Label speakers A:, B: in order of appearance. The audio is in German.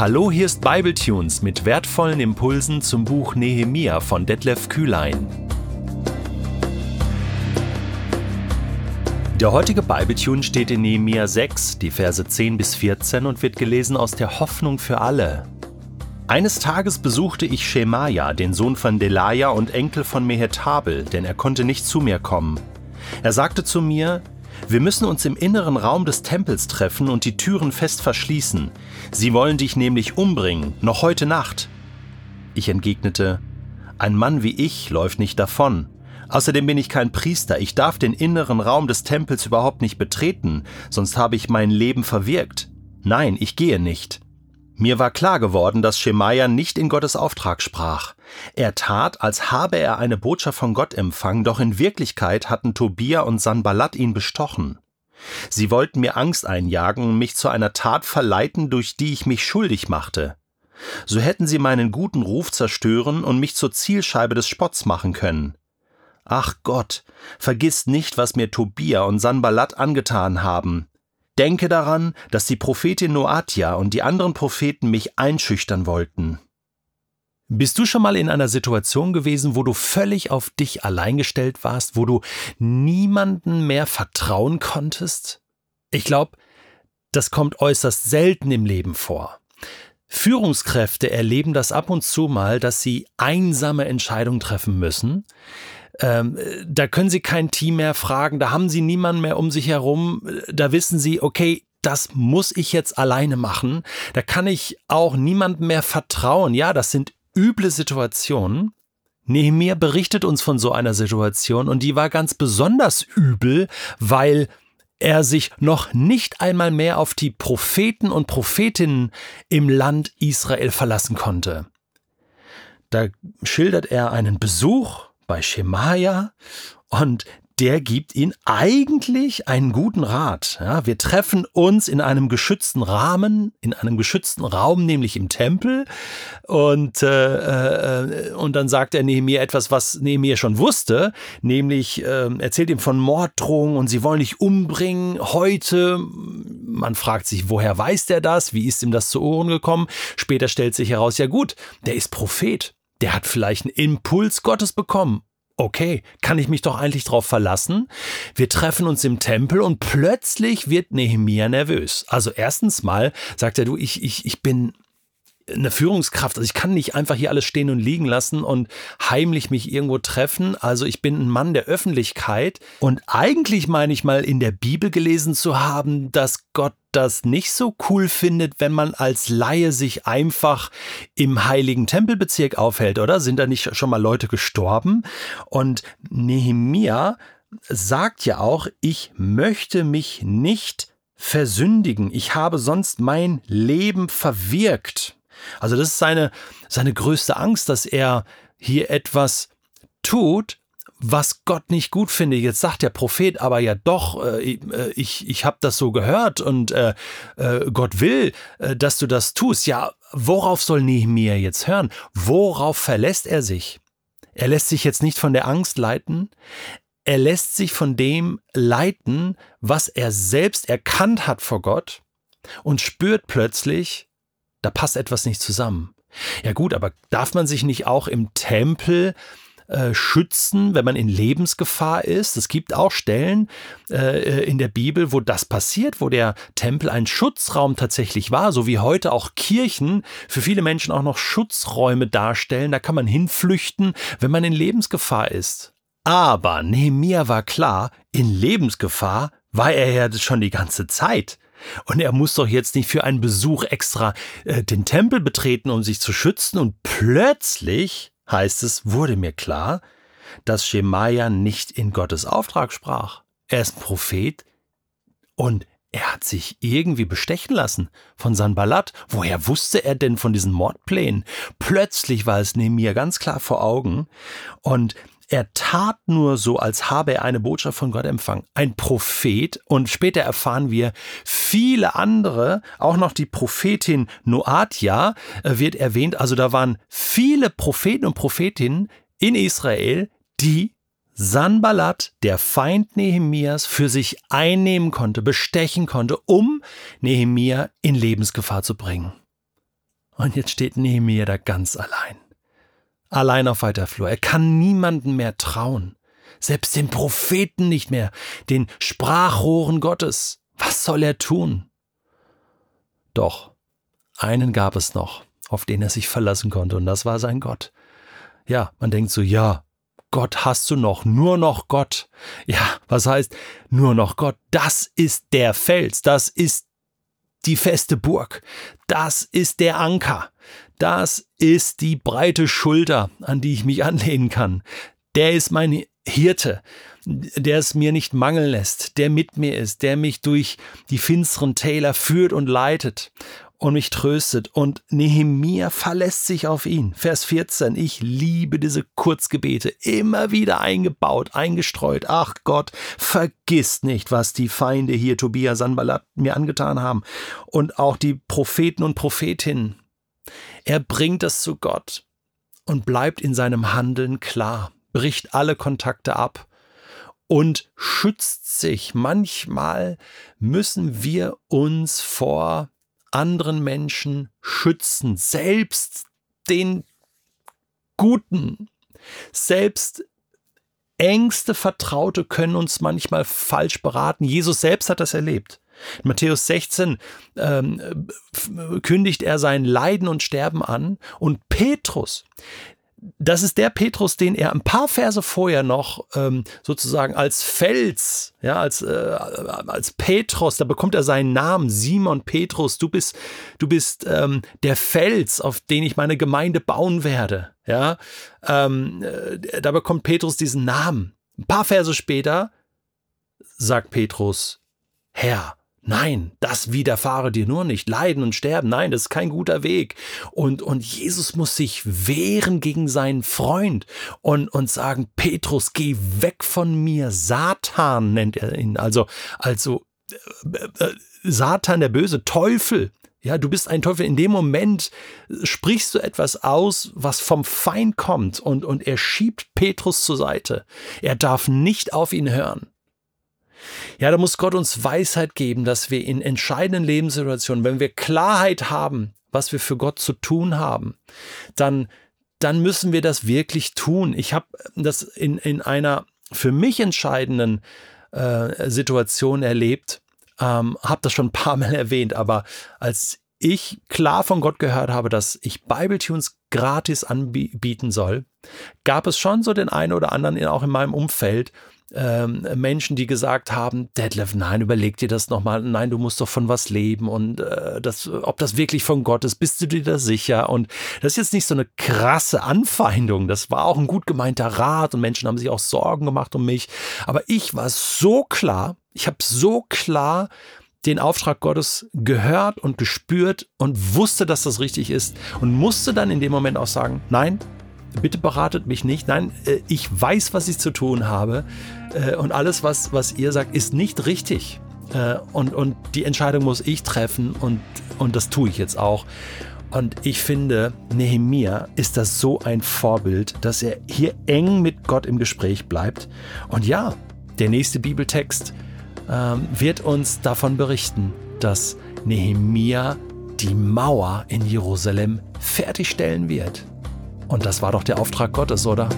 A: Hallo, hier ist Bibletunes mit wertvollen Impulsen zum Buch Nehemia von Detlef Kühlein. Der heutige Bibletune steht in Nehemia 6, die Verse 10 bis 14 und wird gelesen aus der Hoffnung für alle. Eines Tages besuchte ich Schemaja, den Sohn von Delaja und Enkel von Mehetabel, denn er konnte nicht zu mir kommen. Er sagte zu mir, wir müssen uns im inneren Raum des Tempels treffen und die Türen fest verschließen. Sie wollen dich nämlich umbringen, noch heute Nacht. Ich entgegnete, ein Mann wie ich läuft nicht davon. Außerdem bin ich kein Priester, ich darf den inneren Raum des Tempels überhaupt nicht betreten, sonst habe ich mein Leben verwirkt. Nein, ich gehe nicht. Mir war klar geworden, dass Schemaja nicht in Gottes Auftrag sprach. Er tat, als habe er eine Botschaft von Gott empfangen, doch in Wirklichkeit hatten Tobia und Sanballat ihn bestochen. Sie wollten mir Angst einjagen und mich zu einer Tat verleiten, durch die ich mich schuldig machte. So hätten sie meinen guten Ruf zerstören und mich zur Zielscheibe des Spotts machen können. Ach Gott, vergiss nicht, was mir Tobia und Sanballat angetan haben. Denke daran, dass die Prophetin Noatia und die anderen Propheten mich einschüchtern wollten. Bist du schon mal in einer Situation gewesen, wo du völlig auf dich allein gestellt warst, wo du niemanden mehr vertrauen konntest? Ich glaube, das kommt äußerst selten im Leben vor. Führungskräfte erleben das ab und zu mal, dass sie einsame Entscheidungen treffen müssen, ähm, da können Sie kein Team mehr fragen, da haben Sie niemanden mehr um sich herum, da wissen Sie, okay, das muss ich jetzt alleine machen, da kann ich auch niemandem mehr vertrauen. Ja, das sind üble Situationen. Nehemiah berichtet uns von so einer Situation und die war ganz besonders übel, weil er sich noch nicht einmal mehr auf die Propheten und Prophetinnen im Land Israel verlassen konnte. Da schildert er einen Besuch bei Schemaja und der gibt ihnen eigentlich einen guten Rat. Ja, wir treffen uns in einem geschützten Rahmen, in einem geschützten Raum, nämlich im Tempel. Und, äh, äh, und dann sagt er Nehemiah etwas, was Nehemiah schon wusste, nämlich äh, erzählt ihm von Morddrohungen und sie wollen dich umbringen heute. Man fragt sich, woher weiß der das? Wie ist ihm das zu Ohren gekommen? Später stellt sich heraus, ja gut, der ist Prophet der hat vielleicht einen Impuls Gottes bekommen. Okay, kann ich mich doch eigentlich drauf verlassen? Wir treffen uns im Tempel und plötzlich wird Nehemia nervös. Also erstens mal sagt er, du, ich, ich, ich bin eine Führungskraft. Also ich kann nicht einfach hier alles stehen und liegen lassen und heimlich mich irgendwo treffen. Also ich bin ein Mann der Öffentlichkeit. Und eigentlich meine ich mal in der Bibel gelesen zu haben, dass Gott das nicht so cool findet, wenn man als Laie sich einfach im heiligen Tempelbezirk aufhält, oder? Sind da nicht schon mal Leute gestorben? Und Nehemia sagt ja auch, ich möchte mich nicht versündigen. Ich habe sonst mein Leben verwirkt. Also das ist seine, seine größte Angst, dass er hier etwas tut, was Gott nicht gut findet. Jetzt sagt der Prophet aber ja doch, äh, äh ich, ich habe das so gehört und äh, äh, Gott will, äh, dass du das tust. Ja, worauf soll Nehemiah jetzt hören? Worauf verlässt er sich? Er lässt sich jetzt nicht von der Angst leiten. Er lässt sich von dem leiten, was er selbst erkannt hat vor Gott und spürt plötzlich, da passt etwas nicht zusammen. Ja gut, aber darf man sich nicht auch im Tempel äh, schützen, wenn man in Lebensgefahr ist? Es gibt auch Stellen äh, in der Bibel, wo das passiert, wo der Tempel ein Schutzraum tatsächlich war, so wie heute auch Kirchen für viele Menschen auch noch Schutzräume darstellen. Da kann man hinflüchten, wenn man in Lebensgefahr ist. Aber Nehemiah war klar, in Lebensgefahr war er ja schon die ganze Zeit. Und er muss doch jetzt nicht für einen Besuch extra äh, den Tempel betreten, um sich zu schützen. Und plötzlich, heißt es, wurde mir klar, dass Schemaja nicht in Gottes Auftrag sprach. Er ist ein Prophet und er hat sich irgendwie bestechen lassen von Sanballat. Woher wusste er denn von diesen Mordplänen? Plötzlich war es neben mir ganz klar vor Augen und er tat nur so, als habe er eine Botschaft von Gott empfangen. Ein Prophet. Und später erfahren wir, viele andere, auch noch die Prophetin Noatia äh, wird erwähnt. Also da waren viele Propheten und Prophetinnen in Israel, die Sanballat, der Feind Nehemias, für sich einnehmen konnte, bestechen konnte, um Nehemia in Lebensgefahr zu bringen. Und jetzt steht Nehemiah da ganz allein. Allein auf weiter Flur. Er kann niemanden mehr trauen. Selbst den Propheten nicht mehr, den Sprachrohren Gottes. Was soll er tun? Doch, einen gab es noch, auf den er sich verlassen konnte, und das war sein Gott. Ja, man denkt so, ja, Gott hast du noch, nur noch Gott. Ja, was heißt nur noch Gott? Das ist der Fels, das ist die feste Burg, das ist der Anker, das ist die breite Schulter, an die ich mich anlehnen kann. Der ist mein Hirte, der es mir nicht mangeln lässt, der mit mir ist, der mich durch die finsteren Täler führt und leitet und mich tröstet. Und Nehemia verlässt sich auf ihn. Vers 14. Ich liebe diese Kurzgebete. Immer wieder eingebaut, eingestreut. Ach Gott, vergiss nicht, was die Feinde hier, Tobias Sanballat, mir angetan haben. Und auch die Propheten und Prophetinnen. Er bringt es zu Gott und bleibt in seinem Handeln klar, bricht alle Kontakte ab und schützt sich. Manchmal müssen wir uns vor anderen Menschen schützen, selbst den Guten, selbst engste Vertraute können uns manchmal falsch beraten. Jesus selbst hat das erlebt. In Matthäus 16 ähm, kündigt er sein Leiden und Sterben an und Petrus, das ist der Petrus, den er ein paar Verse vorher noch ähm, sozusagen als Fels, ja, als, äh, als Petrus, da bekommt er seinen Namen, Simon Petrus, du bist, du bist ähm, der Fels, auf den ich meine Gemeinde bauen werde. Ja, ähm, äh, da bekommt Petrus diesen Namen. Ein paar Verse später sagt Petrus, Herr, Nein, das widerfahre dir nur nicht. Leiden und sterben, nein, das ist kein guter Weg. Und, und Jesus muss sich wehren gegen seinen Freund und, und sagen, Petrus, geh weg von mir. Satan nennt er ihn. Also, also, äh, äh, Satan, der böse Teufel. Ja, du bist ein Teufel. In dem Moment sprichst du etwas aus, was vom Feind kommt und, und er schiebt Petrus zur Seite. Er darf nicht auf ihn hören. Ja, da muss Gott uns Weisheit geben, dass wir in entscheidenden Lebenssituationen, wenn wir Klarheit haben, was wir für Gott zu tun haben, dann, dann müssen wir das wirklich tun. Ich habe das in, in einer für mich entscheidenden äh, Situation erlebt, ähm, habe das schon ein paar Mal erwähnt, aber als ich klar von Gott gehört habe, dass ich Bibletunes gratis anbieten soll, gab es schon so den einen oder anderen auch in meinem Umfeld, ähm, Menschen, die gesagt haben, Detlef, nein, überleg dir das nochmal, nein, du musst doch von was leben und äh, das, ob das wirklich von Gott ist, bist du dir da sicher? Und das ist jetzt nicht so eine krasse Anfeindung, das war auch ein gut gemeinter Rat und Menschen haben sich auch Sorgen gemacht um mich, aber ich war so klar, ich habe so klar den Auftrag Gottes gehört und gespürt und wusste, dass das richtig ist und musste dann in dem Moment auch sagen, nein, bitte beratet mich nicht. Nein, äh, ich weiß, was ich zu tun habe. Äh, und alles, was, was ihr sagt, ist nicht richtig. Äh, und, und die Entscheidung muss ich treffen und, und das tue ich jetzt auch. Und ich finde, Nehemia ist das so ein Vorbild, dass er hier eng mit Gott im Gespräch bleibt. Und ja, der nächste Bibeltext ähm, wird uns davon berichten, dass Nehemia die Mauer in Jerusalem fertigstellen wird. Und das war doch der Auftrag Gottes, oder?